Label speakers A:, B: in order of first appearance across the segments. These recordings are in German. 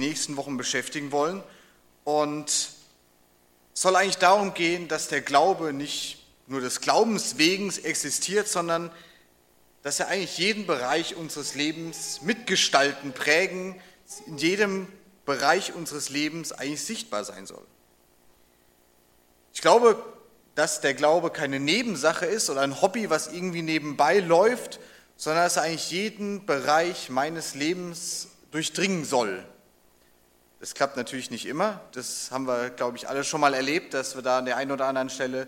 A: die nächsten Wochen beschäftigen wollen. Und es soll eigentlich darum gehen, dass der Glaube nicht nur des Glaubens wegen existiert, sondern dass er eigentlich jeden Bereich unseres Lebens mitgestalten, prägen, in jedem Bereich unseres Lebens eigentlich sichtbar sein soll. Ich glaube, dass der Glaube keine Nebensache ist oder ein Hobby, was irgendwie nebenbei läuft, sondern dass er eigentlich jeden Bereich meines Lebens durchdringen soll. Das klappt natürlich nicht immer. Das haben wir, glaube ich, alle schon mal erlebt, dass wir da an der einen oder anderen Stelle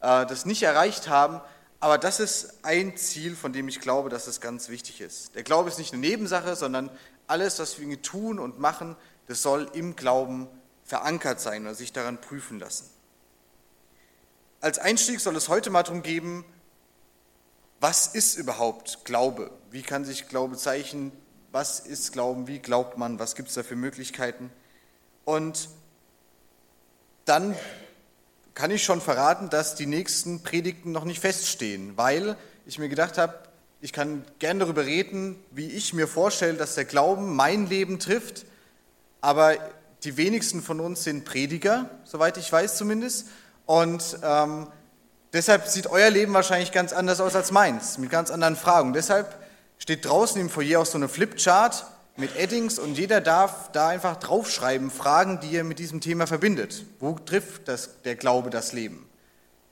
A: äh, das nicht erreicht haben. Aber das ist ein Ziel, von dem ich glaube, dass es ganz wichtig ist. Der Glaube ist nicht eine Nebensache, sondern alles, was wir tun und machen, das soll im Glauben verankert sein oder sich daran prüfen lassen. Als Einstieg soll es heute mal darum gehen, was ist überhaupt Glaube? Wie kann sich Glaube zeichnen? Was ist Glauben? Wie glaubt man? Was gibt es da für Möglichkeiten? Und dann kann ich schon verraten, dass die nächsten Predigten noch nicht feststehen, weil ich mir gedacht habe, ich kann gerne darüber reden, wie ich mir vorstelle, dass der Glauben mein Leben trifft, aber die wenigsten von uns sind Prediger, soweit ich weiß zumindest. Und ähm, deshalb sieht euer Leben wahrscheinlich ganz anders aus als meins, mit ganz anderen Fragen. Deshalb steht draußen im Foyer auch so eine Flipchart mit Eddings und jeder darf da einfach draufschreiben, Fragen, die er mit diesem Thema verbindet. Wo trifft das, der Glaube das Leben?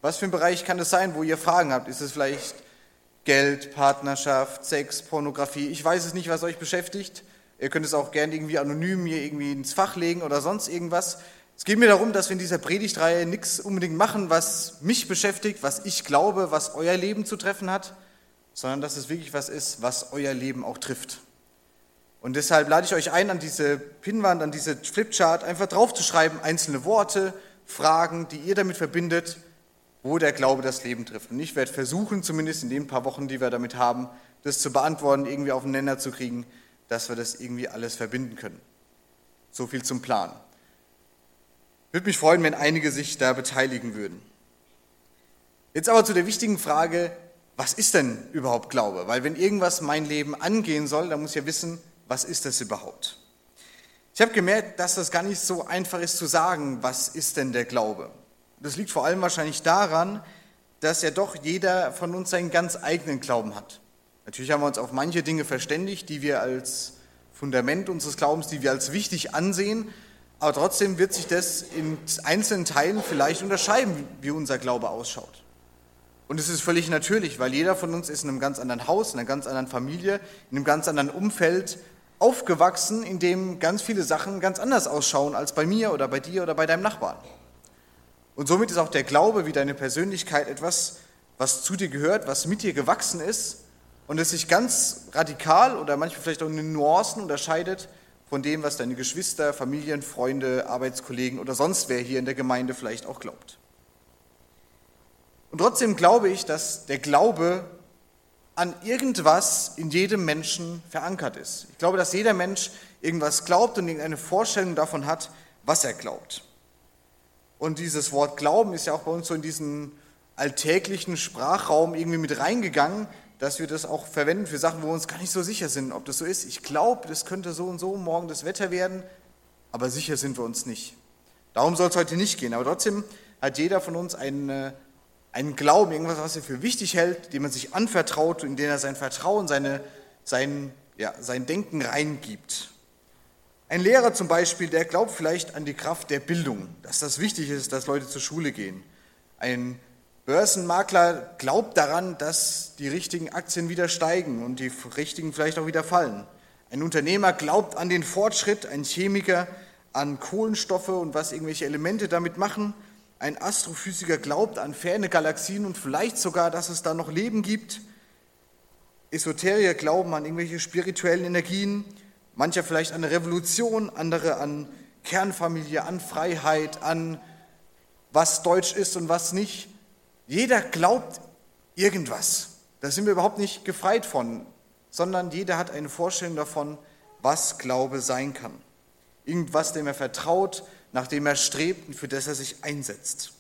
A: Was für ein Bereich kann es sein, wo ihr Fragen habt? Ist es vielleicht Geld, Partnerschaft, Sex, Pornografie? Ich weiß es nicht, was euch beschäftigt. Ihr könnt es auch gerne irgendwie anonym hier irgendwie ins Fach legen oder sonst irgendwas. Es geht mir darum, dass wir in dieser Predigtreihe nichts unbedingt machen, was mich beschäftigt, was ich glaube, was euer Leben zu treffen hat, sondern dass es wirklich was ist, was euer Leben auch trifft. Und deshalb lade ich euch ein, an diese Pinnwand, an diese Flipchart einfach draufzuschreiben, einzelne Worte, Fragen, die ihr damit verbindet, wo der Glaube das Leben trifft. Und ich werde versuchen, zumindest in den paar Wochen, die wir damit haben, das zu beantworten, irgendwie auf den Nenner zu kriegen, dass wir das irgendwie alles verbinden können. So viel zum Plan. Würde mich freuen, wenn einige sich da beteiligen würden. Jetzt aber zu der wichtigen Frage, was ist denn überhaupt Glaube? Weil wenn irgendwas mein Leben angehen soll, dann muss ich ja wissen, was ist das überhaupt? Ich habe gemerkt, dass das gar nicht so einfach ist zu sagen, was ist denn der Glaube? Das liegt vor allem wahrscheinlich daran, dass ja doch jeder von uns seinen ganz eigenen Glauben hat. Natürlich haben wir uns auf manche Dinge verständigt, die wir als Fundament unseres Glaubens, die wir als wichtig ansehen, aber trotzdem wird sich das in einzelnen Teilen vielleicht unterscheiden, wie unser Glaube ausschaut. Und es ist völlig natürlich, weil jeder von uns ist in einem ganz anderen Haus, in einer ganz anderen Familie, in einem ganz anderen Umfeld aufgewachsen, in dem ganz viele Sachen ganz anders ausschauen als bei mir oder bei dir oder bei deinem Nachbarn. Und somit ist auch der Glaube wie deine Persönlichkeit etwas, was zu dir gehört, was mit dir gewachsen ist und es sich ganz radikal oder manchmal vielleicht auch in Nuancen unterscheidet von dem, was deine Geschwister, Familien, Freunde, Arbeitskollegen oder sonst wer hier in der Gemeinde vielleicht auch glaubt. Und trotzdem glaube ich, dass der Glaube an irgendwas in jedem Menschen verankert ist. Ich glaube, dass jeder Mensch irgendwas glaubt und irgendeine Vorstellung davon hat, was er glaubt. Und dieses Wort Glauben ist ja auch bei uns so in diesen alltäglichen Sprachraum irgendwie mit reingegangen, dass wir das auch verwenden für Sachen, wo wir uns gar nicht so sicher sind, ob das so ist. Ich glaube, das könnte so und so morgen das Wetter werden, aber sicher sind wir uns nicht. Darum soll es heute nicht gehen. Aber trotzdem hat jeder von uns einen, einen Glauben, irgendwas, was er für wichtig hält, dem man sich anvertraut, in den er sein Vertrauen, seine, sein, ja, sein Denken reingibt. Ein Lehrer zum Beispiel, der glaubt vielleicht an die Kraft der Bildung, dass das wichtig ist, dass Leute zur Schule gehen. Ein Börsenmakler glaubt daran, dass die richtigen Aktien wieder steigen und die richtigen vielleicht auch wieder fallen. Ein Unternehmer glaubt an den Fortschritt, ein Chemiker an Kohlenstoffe und was irgendwelche Elemente damit machen. Ein Astrophysiker glaubt an ferne Galaxien und vielleicht sogar, dass es da noch Leben gibt. Esoteriker glauben an irgendwelche spirituellen Energien, mancher vielleicht an eine Revolution, andere an Kernfamilie, an Freiheit, an was Deutsch ist und was nicht. Jeder glaubt irgendwas. Da sind wir überhaupt nicht gefreit von, sondern jeder hat eine Vorstellung davon, was Glaube sein kann. Irgendwas, dem er vertraut, nach dem er strebt und für das er sich einsetzt.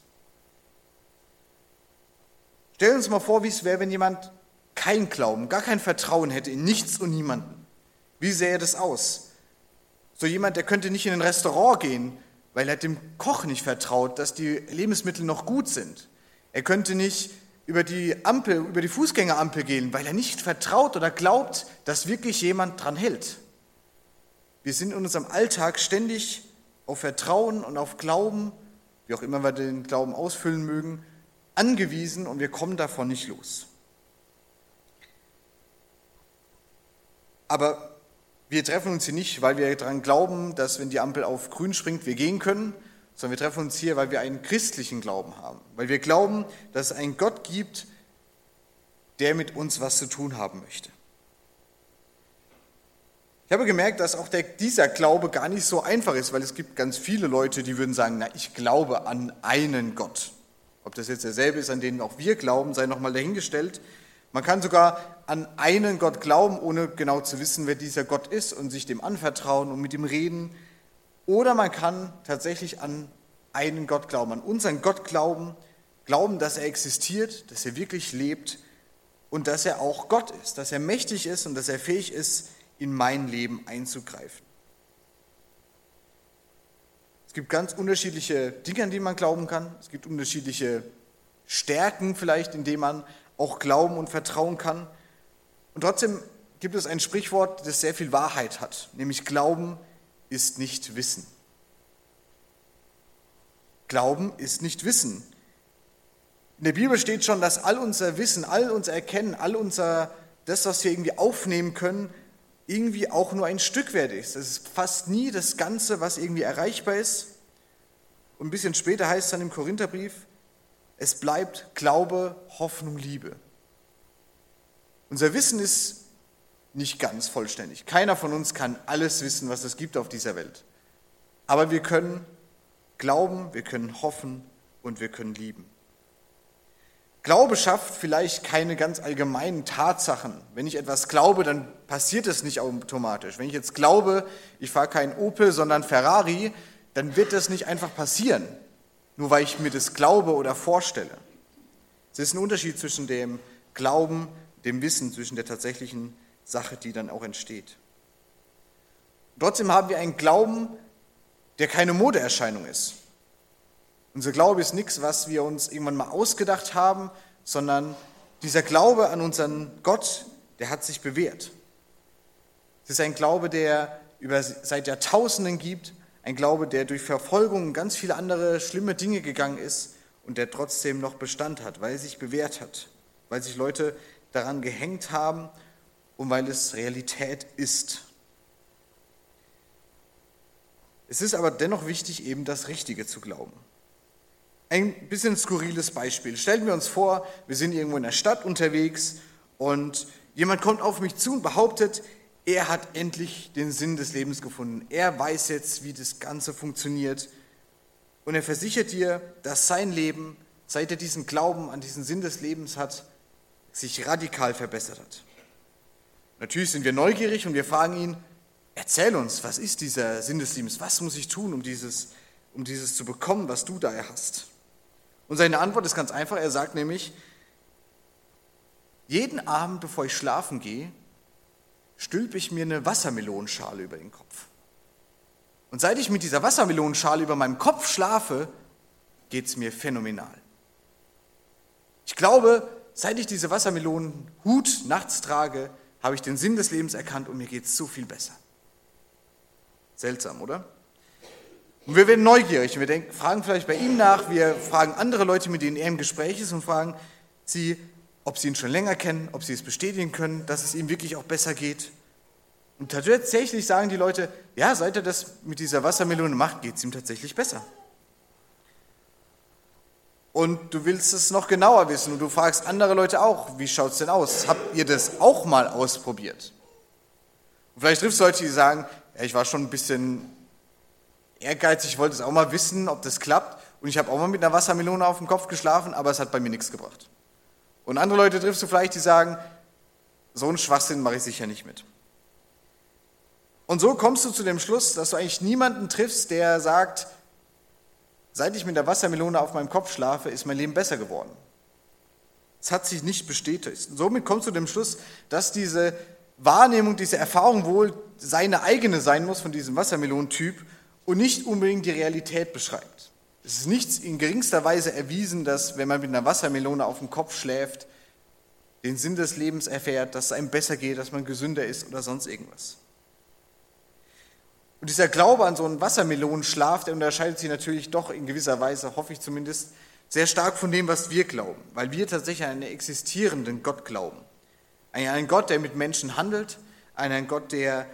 A: Stellen uns mal vor, wie es wäre, wenn jemand kein Glauben, gar kein Vertrauen hätte in nichts und niemanden. Wie sähe das aus? So jemand, der könnte nicht in ein Restaurant gehen, weil er dem Koch nicht vertraut, dass die Lebensmittel noch gut sind. Er könnte nicht über die Ampel, über die Fußgängerampel gehen, weil er nicht vertraut oder glaubt, dass wirklich jemand dran hält. Wir sind in unserem Alltag ständig auf Vertrauen und auf Glauben, wie auch immer wir den Glauben ausfüllen mögen, angewiesen und wir kommen davon nicht los. Aber wir treffen uns hier nicht, weil wir daran glauben, dass wenn die Ampel auf grün springt, wir gehen können, sondern wir treffen uns hier, weil wir einen christlichen Glauben haben, weil wir glauben, dass es einen Gott gibt, der mit uns was zu tun haben möchte. Ich habe gemerkt, dass auch der, dieser Glaube gar nicht so einfach ist, weil es gibt ganz viele Leute, die würden sagen, na, ich glaube an einen Gott. Ob das jetzt derselbe ist, an den auch wir glauben, sei nochmal dahingestellt. Man kann sogar an einen Gott glauben, ohne genau zu wissen, wer dieser Gott ist und sich dem anvertrauen und mit ihm reden. Oder man kann tatsächlich an einen Gott glauben, an unseren Gott glauben, glauben, dass er existiert, dass er wirklich lebt und dass er auch Gott ist, dass er mächtig ist und dass er fähig ist, in mein Leben einzugreifen. Es gibt ganz unterschiedliche Dinge, an die man glauben kann. Es gibt unterschiedliche Stärken vielleicht, in denen man auch glauben und vertrauen kann. Und trotzdem gibt es ein Sprichwort, das sehr viel Wahrheit hat, nämlich Glauben ist nicht Wissen. Glauben ist nicht Wissen. In der Bibel steht schon, dass all unser Wissen, all unser Erkennen, all unser, das, was wir irgendwie aufnehmen können, irgendwie auch nur ein Stück wert ist. Es ist fast nie das Ganze, was irgendwie erreichbar ist. Und ein bisschen später heißt es dann im Korintherbrief, es bleibt Glaube, Hoffnung, Liebe. Unser Wissen ist nicht ganz vollständig. Keiner von uns kann alles wissen, was es gibt auf dieser Welt. Aber wir können glauben, wir können hoffen und wir können lieben. Glaube schafft vielleicht keine ganz allgemeinen Tatsachen. Wenn ich etwas glaube, dann passiert es nicht automatisch. Wenn ich jetzt glaube, ich fahre kein Opel, sondern Ferrari, dann wird das nicht einfach passieren, nur weil ich mir das glaube oder vorstelle. Es ist ein Unterschied zwischen dem Glauben, dem Wissen, zwischen der tatsächlichen Sache, die dann auch entsteht. Trotzdem haben wir einen Glauben, der keine Modeerscheinung ist. Unser Glaube ist nichts, was wir uns irgendwann mal ausgedacht haben, sondern dieser Glaube an unseren Gott, der hat sich bewährt. Es ist ein Glaube, der über, seit Jahrtausenden gibt, ein Glaube, der durch Verfolgung und ganz viele andere schlimme Dinge gegangen ist und der trotzdem noch Bestand hat, weil er sich bewährt hat, weil sich Leute daran gehängt haben und weil es Realität ist. Es ist aber dennoch wichtig, eben das Richtige zu glauben. Ein bisschen skurriles Beispiel. Stellen wir uns vor, wir sind irgendwo in der Stadt unterwegs und jemand kommt auf mich zu und behauptet, er hat endlich den Sinn des Lebens gefunden. Er weiß jetzt, wie das Ganze funktioniert. Und er versichert dir, dass sein Leben, seit er diesen Glauben an diesen Sinn des Lebens hat, sich radikal verbessert hat. Natürlich sind wir neugierig und wir fragen ihn, erzähl uns, was ist dieser Sinn des Lebens? Was muss ich tun, um dieses, um dieses zu bekommen, was du da hast? Und seine Antwort ist ganz einfach. Er sagt nämlich, jeden Abend, bevor ich schlafen gehe, stülpe ich mir eine Wassermelonenschale über den Kopf. Und seit ich mit dieser Wassermelonenschale über meinem Kopf schlafe, geht es mir phänomenal. Ich glaube, seit ich diese Wassermelonenhut nachts trage, habe ich den Sinn des Lebens erkannt und mir geht es so viel besser. Seltsam, oder? Und wir werden neugierig. Wir denken, fragen vielleicht bei ihm nach. Wir fragen andere Leute, mit denen er im Gespräch ist, und fragen sie, ob sie ihn schon länger kennen, ob sie es bestätigen können, dass es ihm wirklich auch besser geht. Und tatsächlich sagen die Leute, ja, seit er das mit dieser Wassermelone macht, geht es ihm tatsächlich besser. Und du willst es noch genauer wissen und du fragst andere Leute auch, wie schaut es denn aus? Habt ihr das auch mal ausprobiert? Und vielleicht triffst du Leute, die sagen, ja, ich war schon ein bisschen ehrgeizig, ich wollte es auch mal wissen, ob das klappt. Und ich habe auch mal mit einer Wassermelone auf dem Kopf geschlafen, aber es hat bei mir nichts gebracht. Und andere Leute triffst du vielleicht, die sagen, so einen Schwachsinn mache ich sicher nicht mit. Und so kommst du zu dem Schluss, dass du eigentlich niemanden triffst, der sagt, seit ich mit der Wassermelone auf meinem Kopf schlafe, ist mein Leben besser geworden. Es hat sich nicht bestätigt. Und somit kommst du zu dem Schluss, dass diese Wahrnehmung, diese Erfahrung wohl seine eigene sein muss von diesem Wassermelonentyp und nicht unbedingt die Realität beschreibt. Es ist nichts in geringster Weise erwiesen, dass wenn man mit einer Wassermelone auf dem Kopf schläft, den Sinn des Lebens erfährt, dass es einem besser geht, dass man gesünder ist oder sonst irgendwas. Und dieser Glaube an so einen Wassermelonenschlaf, der unterscheidet sich natürlich doch in gewisser Weise, hoffe ich zumindest, sehr stark von dem, was wir glauben, weil wir tatsächlich an einen existierenden Gott glauben. An einen Gott, der mit Menschen handelt, an einen Gott, der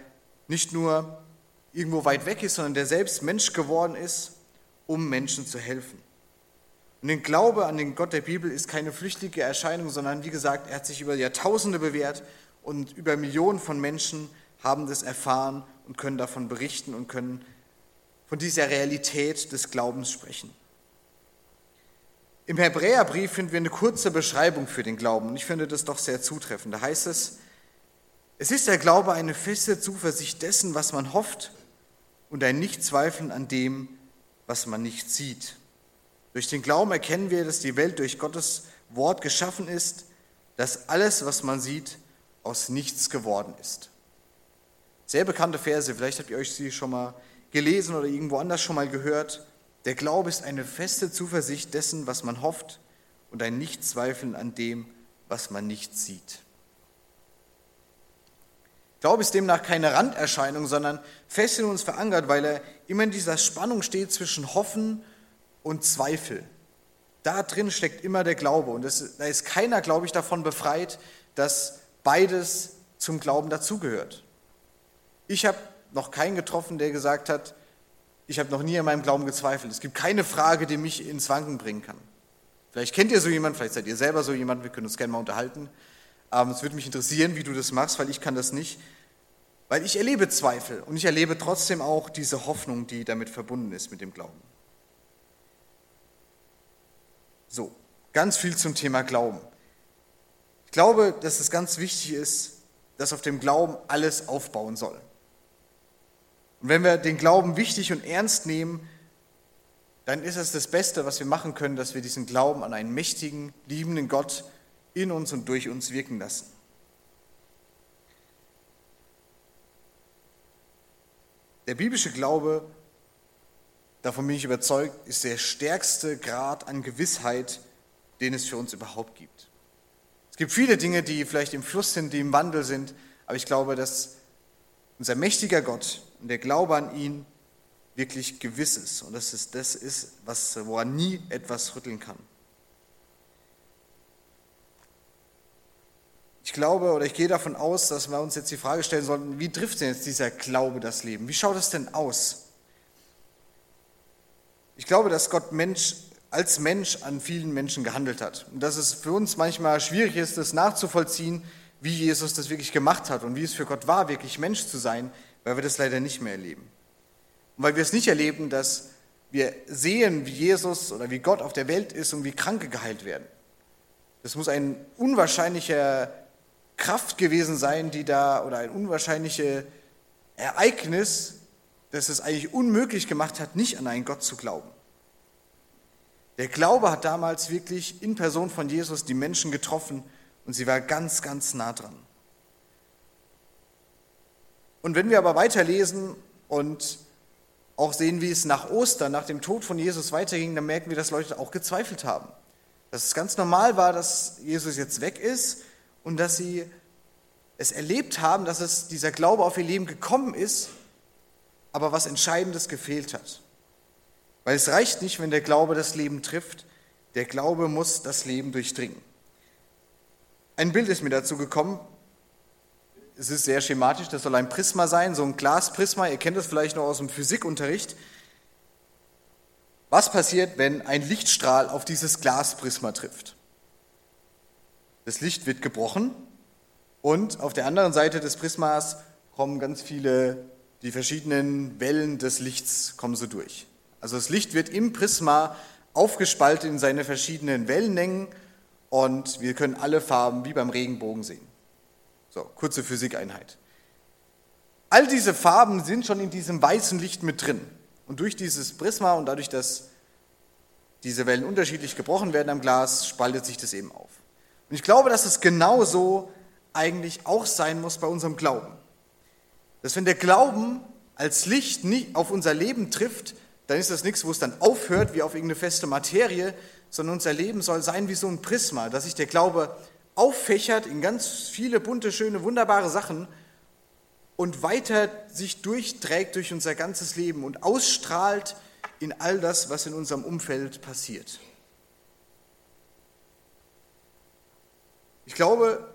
A: nicht nur irgendwo weit weg ist, sondern der selbst Mensch geworden ist, um Menschen zu helfen. Und der Glaube an den Gott der Bibel ist keine flüchtige Erscheinung, sondern wie gesagt, er hat sich über Jahrtausende bewährt und über Millionen von Menschen haben das erfahren und können davon berichten und können von dieser Realität des Glaubens sprechen. Im Hebräerbrief finden wir eine kurze Beschreibung für den Glauben und ich finde das doch sehr zutreffend. Da heißt es, es ist der Glaube eine feste Zuversicht dessen, was man hofft und ein Nichtzweifeln an dem, was man nicht sieht. Durch den Glauben erkennen wir, dass die Welt durch Gottes Wort geschaffen ist, dass alles, was man sieht, aus nichts geworden ist. Sehr bekannte Verse, vielleicht habt ihr euch sie schon mal gelesen oder irgendwo anders schon mal gehört. Der Glaube ist eine feste Zuversicht dessen, was man hofft und ein Nichtzweifeln an dem, was man nicht sieht. Glaube ist demnach keine Randerscheinung, sondern fest in uns verankert, weil er immer in dieser Spannung steht zwischen Hoffen und Zweifel. Da drin steckt immer der Glaube und das, da ist keiner, glaube ich, davon befreit, dass beides zum Glauben dazugehört. Ich habe noch keinen getroffen, der gesagt hat, ich habe noch nie an meinem Glauben gezweifelt. Es gibt keine Frage, die mich ins Wanken bringen kann. Vielleicht kennt ihr so jemanden, vielleicht seid ihr selber so jemand, wir können uns gerne mal unterhalten. Aber es würde mich interessieren, wie du das machst, weil ich kann das nicht. Weil ich erlebe Zweifel und ich erlebe trotzdem auch diese Hoffnung, die damit verbunden ist mit dem Glauben. So, ganz viel zum Thema Glauben. Ich glaube, dass es ganz wichtig ist, dass auf dem Glauben alles aufbauen soll. Und wenn wir den Glauben wichtig und ernst nehmen, dann ist es das Beste, was wir machen können, dass wir diesen Glauben an einen mächtigen, liebenden Gott in uns und durch uns wirken lassen. Der biblische Glaube, davon bin ich überzeugt, ist der stärkste Grad an Gewissheit, den es für uns überhaupt gibt. Es gibt viele Dinge, die vielleicht im Fluss sind, die im Wandel sind, aber ich glaube, dass unser mächtiger Gott und der Glaube an ihn wirklich gewiss ist. Und dass es das ist, was, woran nie etwas rütteln kann. Ich glaube oder ich gehe davon aus, dass wir uns jetzt die Frage stellen sollten, wie trifft denn jetzt dieser Glaube das Leben? Wie schaut es denn aus? Ich glaube, dass Gott Mensch als Mensch an vielen Menschen gehandelt hat. Und dass es für uns manchmal schwierig ist, das nachzuvollziehen, wie Jesus das wirklich gemacht hat und wie es für Gott war, wirklich Mensch zu sein, weil wir das leider nicht mehr erleben. Und weil wir es nicht erleben, dass wir sehen, wie Jesus oder wie Gott auf der Welt ist und wie Kranke geheilt werden. Das muss ein unwahrscheinlicher Kraft gewesen sein, die da, oder ein unwahrscheinliches Ereignis, das es eigentlich unmöglich gemacht hat, nicht an einen Gott zu glauben. Der Glaube hat damals wirklich in Person von Jesus die Menschen getroffen und sie war ganz, ganz nah dran. Und wenn wir aber weiterlesen und auch sehen, wie es nach Ostern, nach dem Tod von Jesus weiterging, dann merken wir, dass Leute auch gezweifelt haben. Dass es ganz normal war, dass Jesus jetzt weg ist und dass sie es erlebt haben, dass es dieser Glaube auf ihr Leben gekommen ist, aber was Entscheidendes gefehlt hat. Weil es reicht nicht, wenn der Glaube das Leben trifft, der Glaube muss das Leben durchdringen. Ein Bild ist mir dazu gekommen, es ist sehr schematisch, das soll ein Prisma sein, so ein Glasprisma, ihr kennt das vielleicht noch aus dem Physikunterricht. Was passiert, wenn ein Lichtstrahl auf dieses Glasprisma trifft? Das Licht wird gebrochen und auf der anderen Seite des Prismas kommen ganz viele, die verschiedenen Wellen des Lichts kommen so durch. Also das Licht wird im Prisma aufgespaltet in seine verschiedenen Wellenlängen und wir können alle Farben wie beim Regenbogen sehen. So, kurze Physikeinheit. All diese Farben sind schon in diesem weißen Licht mit drin. Und durch dieses Prisma und dadurch, dass diese Wellen unterschiedlich gebrochen werden am Glas, spaltet sich das eben auf. Und ich glaube, dass es genauso eigentlich auch sein muss bei unserem Glauben. Dass wenn der Glauben als Licht nicht auf unser Leben trifft, dann ist das nichts, wo es dann aufhört wie auf irgendeine feste Materie, sondern unser Leben soll sein wie so ein Prisma, dass sich der Glaube auffächert in ganz viele bunte, schöne, wunderbare Sachen und weiter sich durchträgt durch unser ganzes Leben und ausstrahlt in all das, was in unserem Umfeld passiert. Ich glaube,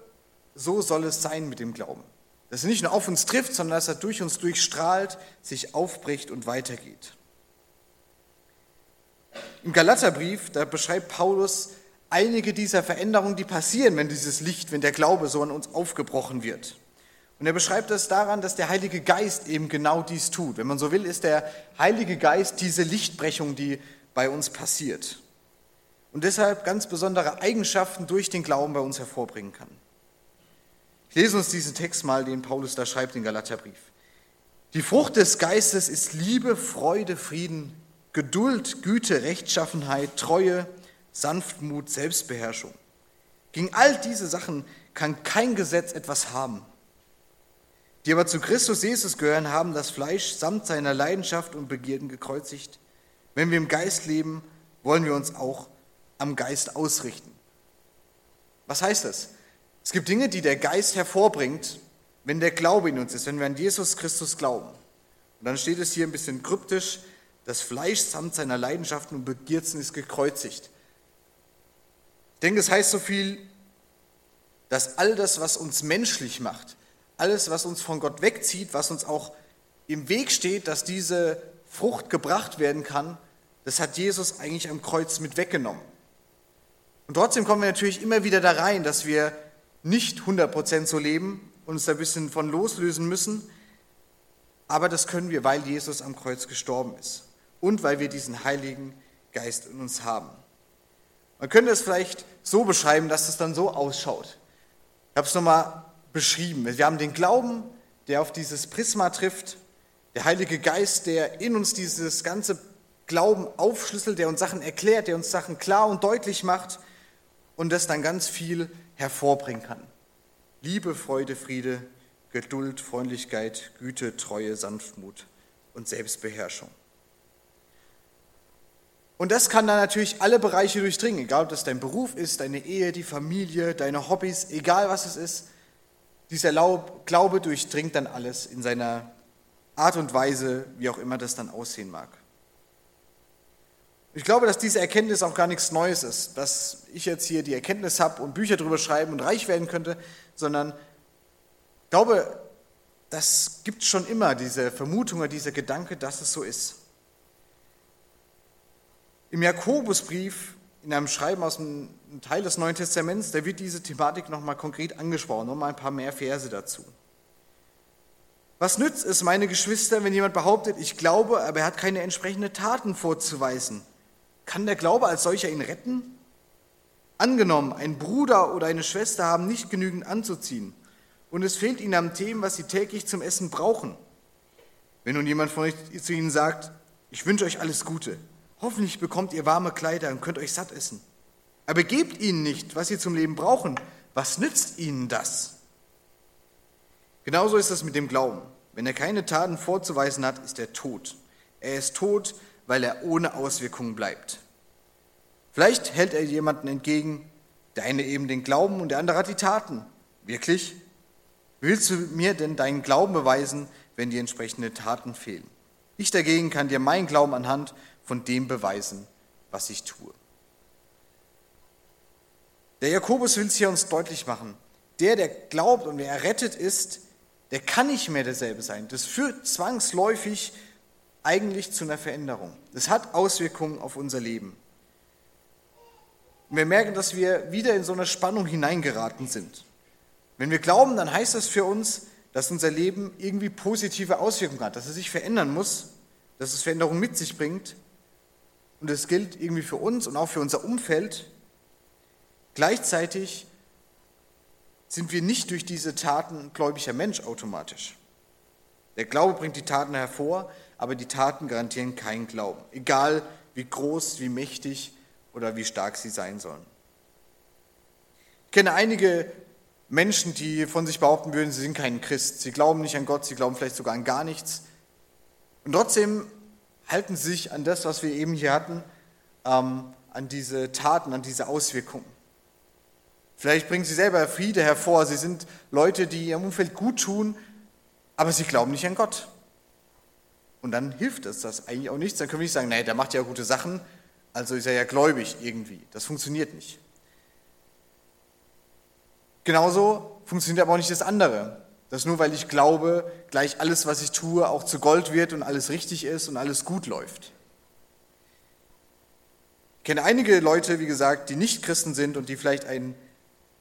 A: so soll es sein mit dem Glauben. Dass er nicht nur auf uns trifft, sondern dass er durch uns durchstrahlt, sich aufbricht und weitergeht. Im Galaterbrief, da beschreibt Paulus einige dieser Veränderungen, die passieren, wenn dieses Licht, wenn der Glaube so an uns aufgebrochen wird. Und er beschreibt das daran, dass der Heilige Geist eben genau dies tut. Wenn man so will, ist der Heilige Geist diese Lichtbrechung, die bei uns passiert. Und deshalb ganz besondere Eigenschaften durch den Glauben bei uns hervorbringen kann. Ich lese uns diesen Text mal, den Paulus da schreibt, den Galaterbrief. Die Frucht des Geistes ist Liebe, Freude, Frieden, Geduld, Güte, Rechtschaffenheit, Treue, Sanftmut, Selbstbeherrschung. Gegen all diese Sachen kann kein Gesetz etwas haben. Die aber zu Christus Jesus gehören, haben das Fleisch samt seiner Leidenschaft und Begierden gekreuzigt. Wenn wir im Geist leben, wollen wir uns auch am Geist ausrichten. Was heißt das? Es gibt Dinge, die der Geist hervorbringt, wenn der Glaube in uns ist, wenn wir an Jesus Christus glauben. Und dann steht es hier ein bisschen kryptisch, das Fleisch samt seiner Leidenschaften und Begierden ist gekreuzigt. Ich denke, es heißt so viel, dass all das, was uns menschlich macht, alles, was uns von Gott wegzieht, was uns auch im Weg steht, dass diese Frucht gebracht werden kann, das hat Jesus eigentlich am Kreuz mit weggenommen. Und trotzdem kommen wir natürlich immer wieder da rein, dass wir nicht 100% so leben und uns da ein bisschen von loslösen müssen. Aber das können wir, weil Jesus am Kreuz gestorben ist und weil wir diesen Heiligen Geist in uns haben. Man könnte es vielleicht so beschreiben, dass es dann so ausschaut. Ich habe es nochmal beschrieben. Wir haben den Glauben, der auf dieses Prisma trifft, der Heilige Geist, der in uns dieses ganze Glauben aufschlüsselt, der uns Sachen erklärt, der uns Sachen klar und deutlich macht und das dann ganz viel hervorbringen kann. Liebe, Freude, Friede, Geduld, Freundlichkeit, Güte, Treue, Sanftmut und Selbstbeherrschung. Und das kann dann natürlich alle Bereiche durchdringen, egal ob das dein Beruf ist, deine Ehe, die Familie, deine Hobbys, egal was es ist. Dieser Glaube durchdringt dann alles in seiner Art und Weise, wie auch immer das dann aussehen mag. Ich glaube, dass diese Erkenntnis auch gar nichts Neues ist, dass ich jetzt hier die Erkenntnis habe und Bücher darüber schreiben und reich werden könnte, sondern ich glaube, das gibt schon immer diese Vermutung oder dieser Gedanke, dass es so ist. Im Jakobusbrief, in einem Schreiben aus einem Teil des Neuen Testaments, da wird diese Thematik nochmal konkret angesprochen, nochmal ein paar mehr Verse dazu. Was nützt es, meine Geschwister, wenn jemand behauptet, ich glaube, aber er hat keine entsprechenden Taten vorzuweisen? Kann der Glaube als solcher ihn retten? Angenommen, ein Bruder oder eine Schwester haben nicht genügend anzuziehen und es fehlt ihnen am Themen, was sie täglich zum Essen brauchen. Wenn nun jemand von euch zu ihnen sagt, ich wünsche euch alles Gute, Hoffentlich bekommt ihr warme Kleider und könnt euch satt essen. Aber gebt ihnen nicht, was sie zum Leben brauchen. Was nützt ihnen das? Genauso ist es mit dem Glauben. Wenn er keine Taten vorzuweisen hat, ist er tot. Er ist tot, weil er ohne Auswirkungen bleibt. Vielleicht hält er jemanden entgegen, der eine eben den Glauben und der andere hat die Taten. Wirklich? Willst du mir denn deinen Glauben beweisen, wenn die entsprechenden Taten fehlen? Ich dagegen kann dir meinen Glauben anhand von dem beweisen, was ich tue. Der Jakobus will es hier uns deutlich machen. Der, der glaubt und wer errettet ist, der kann nicht mehr derselbe sein. Das führt zwangsläufig eigentlich zu einer Veränderung. Das hat Auswirkungen auf unser Leben. Und wir merken, dass wir wieder in so eine Spannung hineingeraten sind. Wenn wir glauben, dann heißt das für uns, dass unser Leben irgendwie positive Auswirkungen hat, dass es sich verändern muss, dass es Veränderungen mit sich bringt. Und das gilt irgendwie für uns und auch für unser Umfeld. Gleichzeitig sind wir nicht durch diese Taten gläubiger Mensch automatisch. Der Glaube bringt die Taten hervor, aber die Taten garantieren keinen Glauben, egal wie groß, wie mächtig oder wie stark sie sein sollen. Ich kenne einige Menschen, die von sich behaupten würden, sie sind kein Christ. Sie glauben nicht an Gott, sie glauben vielleicht sogar an gar nichts. Und trotzdem halten sie sich an das, was wir eben hier hatten, ähm, an diese Taten, an diese Auswirkungen. Vielleicht bringen sie selber Friede hervor. Sie sind Leute, die ihrem Umfeld gut tun, aber sie glauben nicht an Gott. Und dann hilft es das eigentlich auch nichts. Dann können wir nicht sagen, naja, der macht ja gute Sachen, also ist er ja gläubig irgendwie. Das funktioniert nicht. Genauso funktioniert aber auch nicht das andere. Dass nur weil ich glaube, gleich alles, was ich tue, auch zu Gold wird und alles richtig ist und alles gut läuft. Ich kenne einige Leute, wie gesagt, die nicht Christen sind und die vielleicht ein,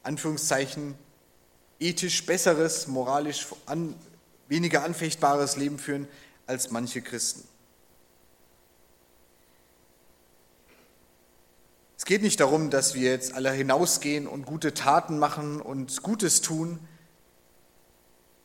A: Anführungszeichen, ethisch besseres, moralisch an, weniger anfechtbares Leben führen als manche Christen. Es geht nicht darum, dass wir jetzt alle hinausgehen und gute Taten machen und Gutes tun.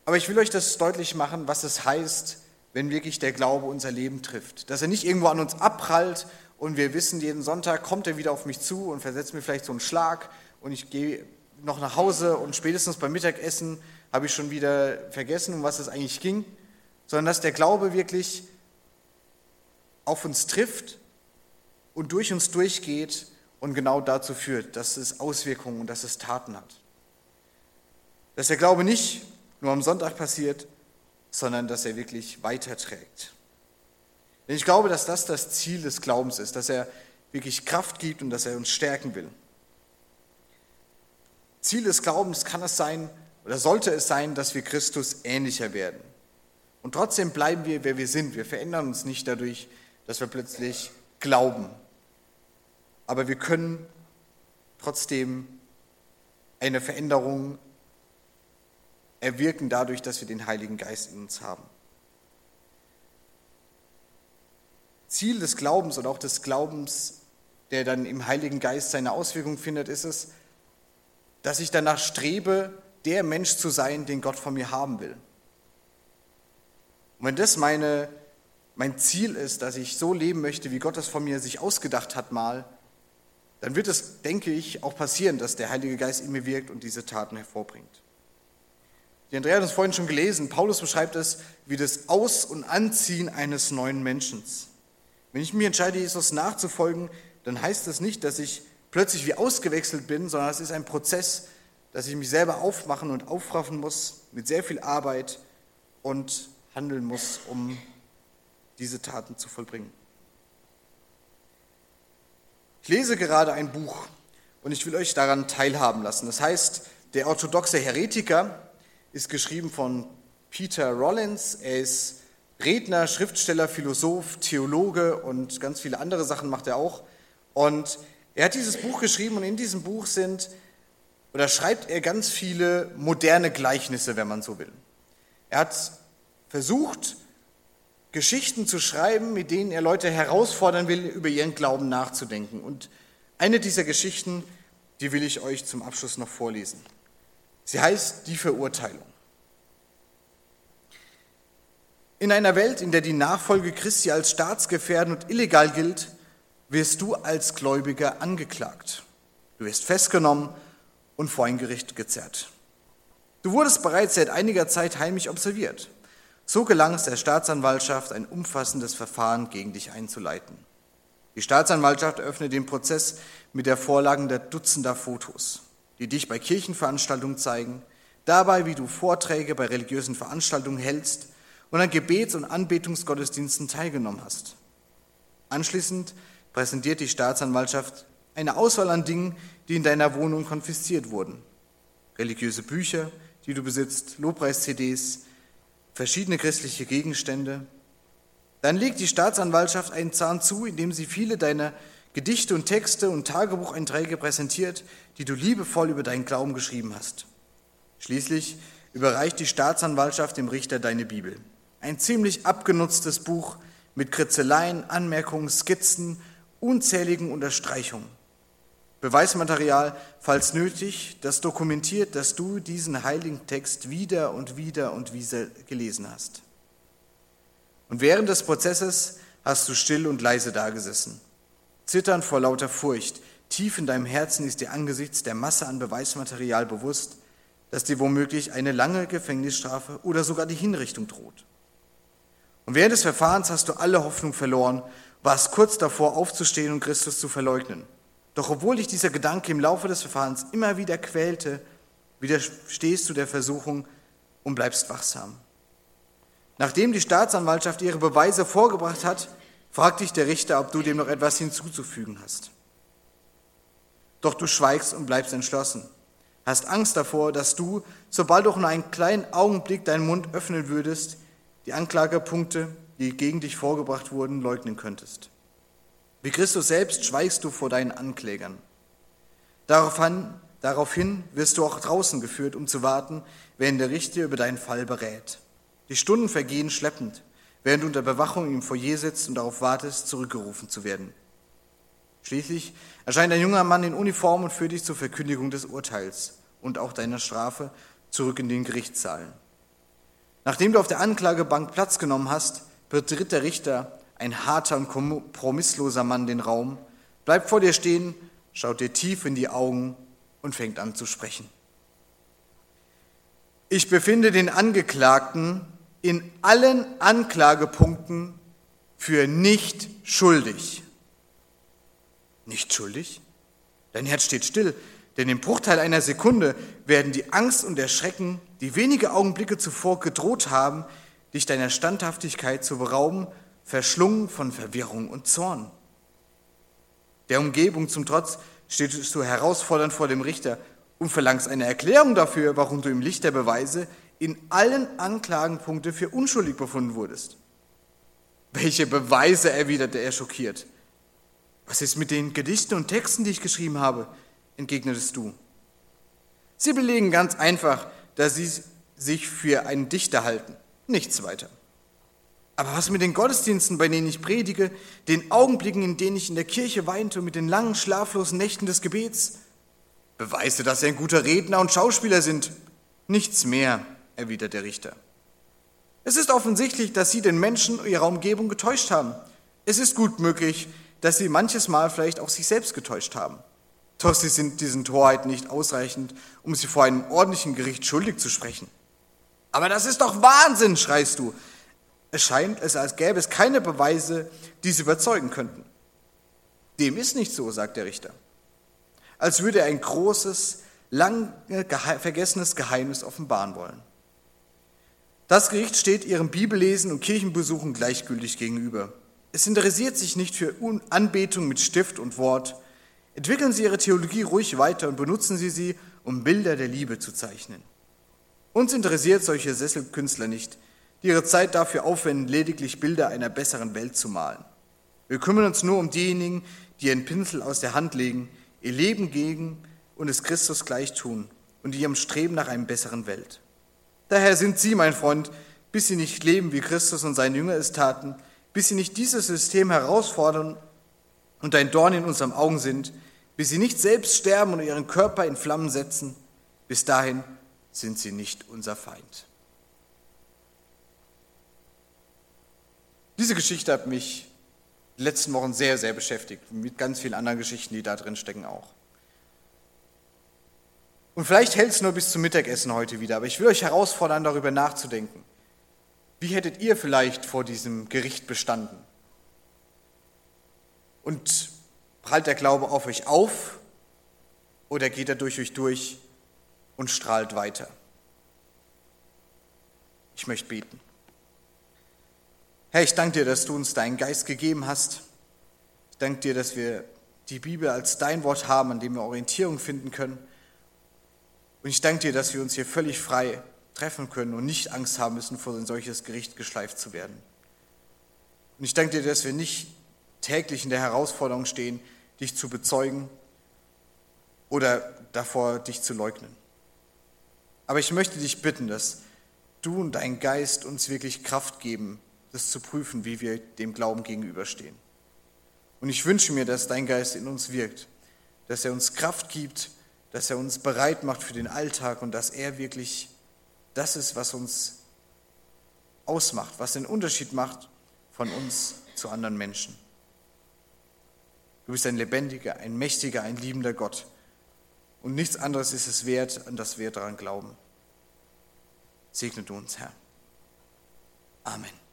A: Aber ich will euch das deutlich machen, was es heißt, wenn wirklich der Glaube unser Leben trifft. Dass er nicht irgendwo an uns abprallt und wir wissen, jeden Sonntag kommt er wieder auf mich zu und versetzt mir vielleicht so einen Schlag und ich gehe noch nach Hause und spätestens beim Mittagessen habe ich schon wieder vergessen, um was es eigentlich ging, sondern dass der Glaube wirklich auf uns trifft und durch uns durchgeht und genau dazu führt, dass es Auswirkungen und dass es Taten hat. Dass der Glaube nicht nur am Sonntag passiert, sondern dass er wirklich weiterträgt. Denn ich glaube, dass das das Ziel des Glaubens ist, dass er wirklich Kraft gibt und dass er uns stärken will. Ziel des Glaubens kann es sein oder sollte es sein, dass wir Christus ähnlicher werden. Und trotzdem bleiben wir, wer wir sind. Wir verändern uns nicht dadurch, dass wir plötzlich glauben, aber wir können trotzdem eine Veränderung erwirken dadurch, dass wir den Heiligen Geist in uns haben. Ziel des Glaubens und auch des Glaubens, der dann im Heiligen Geist seine Auswirkung findet, ist es, dass ich danach strebe, der Mensch zu sein, den Gott von mir haben will. Und wenn das meine, mein Ziel ist, dass ich so leben möchte, wie Gott es von mir sich ausgedacht hat mal, dann wird es, denke ich, auch passieren, dass der Heilige Geist in mir wirkt und diese Taten hervorbringt. Die Andrea hat es vorhin schon gelesen. Paulus beschreibt es wie das Aus- und Anziehen eines neuen Menschen. Wenn ich mich entscheide, Jesus nachzufolgen, dann heißt das nicht, dass ich plötzlich wie ausgewechselt bin, sondern es ist ein Prozess, dass ich mich selber aufmachen und aufraffen muss, mit sehr viel Arbeit und handeln muss, um diese Taten zu vollbringen. Ich lese gerade ein Buch und ich will euch daran teilhaben lassen. Das heißt, der orthodoxe Heretiker ist geschrieben von Peter Rollins. Er ist Redner, Schriftsteller, Philosoph, Theologe und ganz viele andere Sachen macht er auch. Und er hat dieses Buch geschrieben und in diesem Buch sind oder schreibt er ganz viele moderne Gleichnisse, wenn man so will. Er hat versucht, Geschichten zu schreiben, mit denen er Leute herausfordern will, über ihren Glauben nachzudenken. Und eine dieser Geschichten, die will ich euch zum Abschluss noch vorlesen. Sie heißt Die Verurteilung. In einer Welt, in der die Nachfolge Christi als staatsgefährdend und illegal gilt, wirst du als Gläubiger angeklagt. Du wirst festgenommen und vor ein Gericht gezerrt. Du wurdest bereits seit einiger Zeit heimlich observiert. So gelang es der Staatsanwaltschaft, ein umfassendes Verfahren gegen dich einzuleiten. Die Staatsanwaltschaft eröffnet den Prozess mit der Vorlage der Dutzender Fotos, die dich bei Kirchenveranstaltungen zeigen, dabei, wie du Vorträge bei religiösen Veranstaltungen hältst und an Gebets- und Anbetungsgottesdiensten teilgenommen hast. Anschließend präsentiert die Staatsanwaltschaft eine Auswahl an Dingen, die in deiner Wohnung konfisziert wurden. Religiöse Bücher, die du besitzt, Lobpreis-CDs, verschiedene christliche Gegenstände. Dann legt die Staatsanwaltschaft einen Zahn zu, indem sie viele deiner Gedichte und Texte und Tagebucheinträge präsentiert, die du liebevoll über deinen Glauben geschrieben hast. Schließlich überreicht die Staatsanwaltschaft dem Richter deine Bibel. Ein ziemlich abgenutztes Buch mit Kritzeleien, Anmerkungen, Skizzen, unzähligen Unterstreichungen. Beweismaterial, falls nötig, das dokumentiert, dass du diesen heiligen Text wieder und wieder und wieder gelesen hast. Und während des Prozesses hast du still und leise dagesessen, zitternd vor lauter Furcht. Tief in deinem Herzen ist dir angesichts der Masse an Beweismaterial bewusst, dass dir womöglich eine lange Gefängnisstrafe oder sogar die Hinrichtung droht. Und während des Verfahrens hast du alle Hoffnung verloren, warst kurz davor aufzustehen und Christus zu verleugnen. Doch obwohl dich dieser Gedanke im Laufe des Verfahrens immer wieder quälte, widerstehst du der Versuchung und bleibst wachsam. Nachdem die Staatsanwaltschaft ihre Beweise vorgebracht hat, fragt dich der Richter, ob du dem noch etwas hinzuzufügen hast. Doch du schweigst und bleibst entschlossen, hast Angst davor, dass du, sobald du nur einen kleinen Augenblick deinen Mund öffnen würdest, die Anklagepunkte, die gegen dich vorgebracht wurden, leugnen könntest. Wie Christus selbst schweigst du vor deinen Anklägern. Daraufhin, daraufhin wirst du auch draußen geführt, um zu warten, während der Richter über deinen Fall berät. Die Stunden vergehen schleppend, während du unter Bewachung im Foyer sitzt und darauf wartest, zurückgerufen zu werden. Schließlich erscheint ein junger Mann in Uniform und führt dich zur Verkündigung des Urteils und auch deiner Strafe zurück in den Gerichtssaal. Nachdem du auf der Anklagebank Platz genommen hast, betritt der Richter ein harter und kompromissloser Mann den Raum, bleibt vor dir stehen, schaut dir tief in die Augen und fängt an zu sprechen. Ich befinde den Angeklagten in allen Anklagepunkten für nicht schuldig. Nicht schuldig? Dein Herz steht still, denn im Bruchteil einer Sekunde werden die Angst und der Schrecken, die wenige Augenblicke zuvor gedroht haben, dich deiner Standhaftigkeit zu berauben verschlungen von Verwirrung und Zorn. Der Umgebung zum Trotz stehst du herausfordernd vor dem Richter und verlangst eine Erklärung dafür, warum du im Licht der Beweise in allen Anklagenpunkten für unschuldig befunden wurdest. Welche Beweise, erwiderte er schockiert. Was ist mit den Gedichten und Texten, die ich geschrieben habe? entgegnetest du. Sie belegen ganz einfach, dass sie sich für einen Dichter halten. Nichts weiter. Aber was mit den Gottesdiensten, bei denen ich predige, den Augenblicken, in denen ich in der Kirche weinte und mit den langen, schlaflosen Nächten des Gebets? Beweise, dass Sie ein guter Redner und Schauspieler sind. Nichts mehr, erwidert der Richter. Es ist offensichtlich, dass Sie den Menschen und Ihre Umgebung getäuscht haben. Es ist gut möglich, dass Sie manches Mal vielleicht auch sich selbst getäuscht haben. Doch Sie sind diesen Torheiten nicht ausreichend, um Sie vor einem ordentlichen Gericht schuldig zu sprechen. Aber das ist doch Wahnsinn, schreist du. Es scheint es, als gäbe es keine Beweise, die sie überzeugen könnten. Dem ist nicht so, sagt der Richter. Als würde er ein großes, lange vergessenes Geheimnis offenbaren wollen. Das Gericht steht ihrem Bibellesen und Kirchenbesuchen gleichgültig gegenüber. Es interessiert sich nicht für Anbetung mit Stift und Wort. Entwickeln Sie Ihre Theologie ruhig weiter und benutzen Sie sie, um Bilder der Liebe zu zeichnen. Uns interessiert solche Sesselkünstler nicht die ihre Zeit dafür aufwenden, lediglich Bilder einer besseren Welt zu malen. Wir kümmern uns nur um diejenigen, die ihren Pinsel aus der Hand legen, ihr Leben gegen und es Christus gleich tun und ihrem Streben nach einer besseren Welt. Daher sind Sie, mein Freund, bis Sie nicht leben, wie Christus und sein Jünger es taten, bis Sie nicht dieses System herausfordern und ein Dorn in unserem Augen sind, bis Sie nicht selbst sterben und Ihren Körper in Flammen setzen, bis dahin sind Sie nicht unser Feind. Diese Geschichte hat mich die letzten Wochen sehr, sehr beschäftigt, mit ganz vielen anderen Geschichten, die da drin stecken auch. Und vielleicht hält es nur bis zum Mittagessen heute wieder, aber ich will euch herausfordern, darüber nachzudenken. Wie hättet ihr vielleicht vor diesem Gericht bestanden? Und prallt der Glaube auf euch auf oder geht er durch euch durch und strahlt weiter? Ich möchte beten. Herr, ich danke dir, dass du uns deinen Geist gegeben hast. Ich danke dir, dass wir die Bibel als dein Wort haben, an dem wir Orientierung finden können. Und ich danke dir, dass wir uns hier völlig frei treffen können und nicht Angst haben müssen, vor ein solches Gericht geschleift zu werden. Und ich danke dir, dass wir nicht täglich in der Herausforderung stehen, dich zu bezeugen oder davor, dich zu leugnen. Aber ich möchte dich bitten, dass du und dein Geist uns wirklich Kraft geben, das zu prüfen, wie wir dem Glauben gegenüberstehen. Und ich wünsche mir, dass dein Geist in uns wirkt, dass er uns Kraft gibt, dass er uns bereit macht für den Alltag und dass er wirklich das ist, was uns ausmacht, was den Unterschied macht von uns zu anderen Menschen. Du bist ein lebendiger, ein mächtiger, ein liebender Gott. Und nichts anderes ist es wert, an das wir daran glauben. Segne du uns, Herr. Amen.